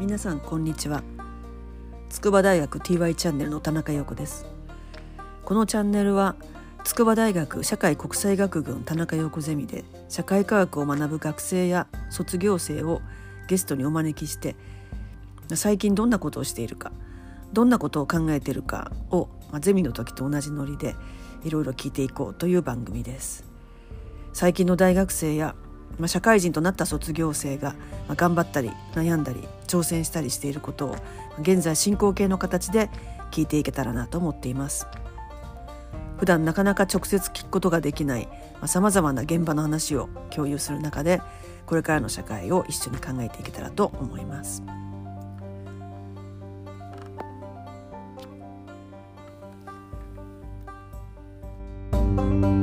皆さんこんにちは。筑波大学 TY チャンネルの田中陽子です。このチャンネルは筑波大学社会国際学群田中陽子ゼミで社会科学を学ぶ学生や卒業生をゲストにお招きして最近どんなことをしているかどんなことを考えているかを、まあ、ゼミの時と同じノリでいろいろ聞いていこうという番組です。最近の大学生やまあ、社会人となった卒業生が、まあ、頑張ったり悩んだり挑戦したりしていることを現在進行形の形で聞いていけたらなと思っています普段なかなか直接聞くことができないさまざ、ま、な現場の話を共有する中でこれからの社会を一緒に考えていけたらと思います。うん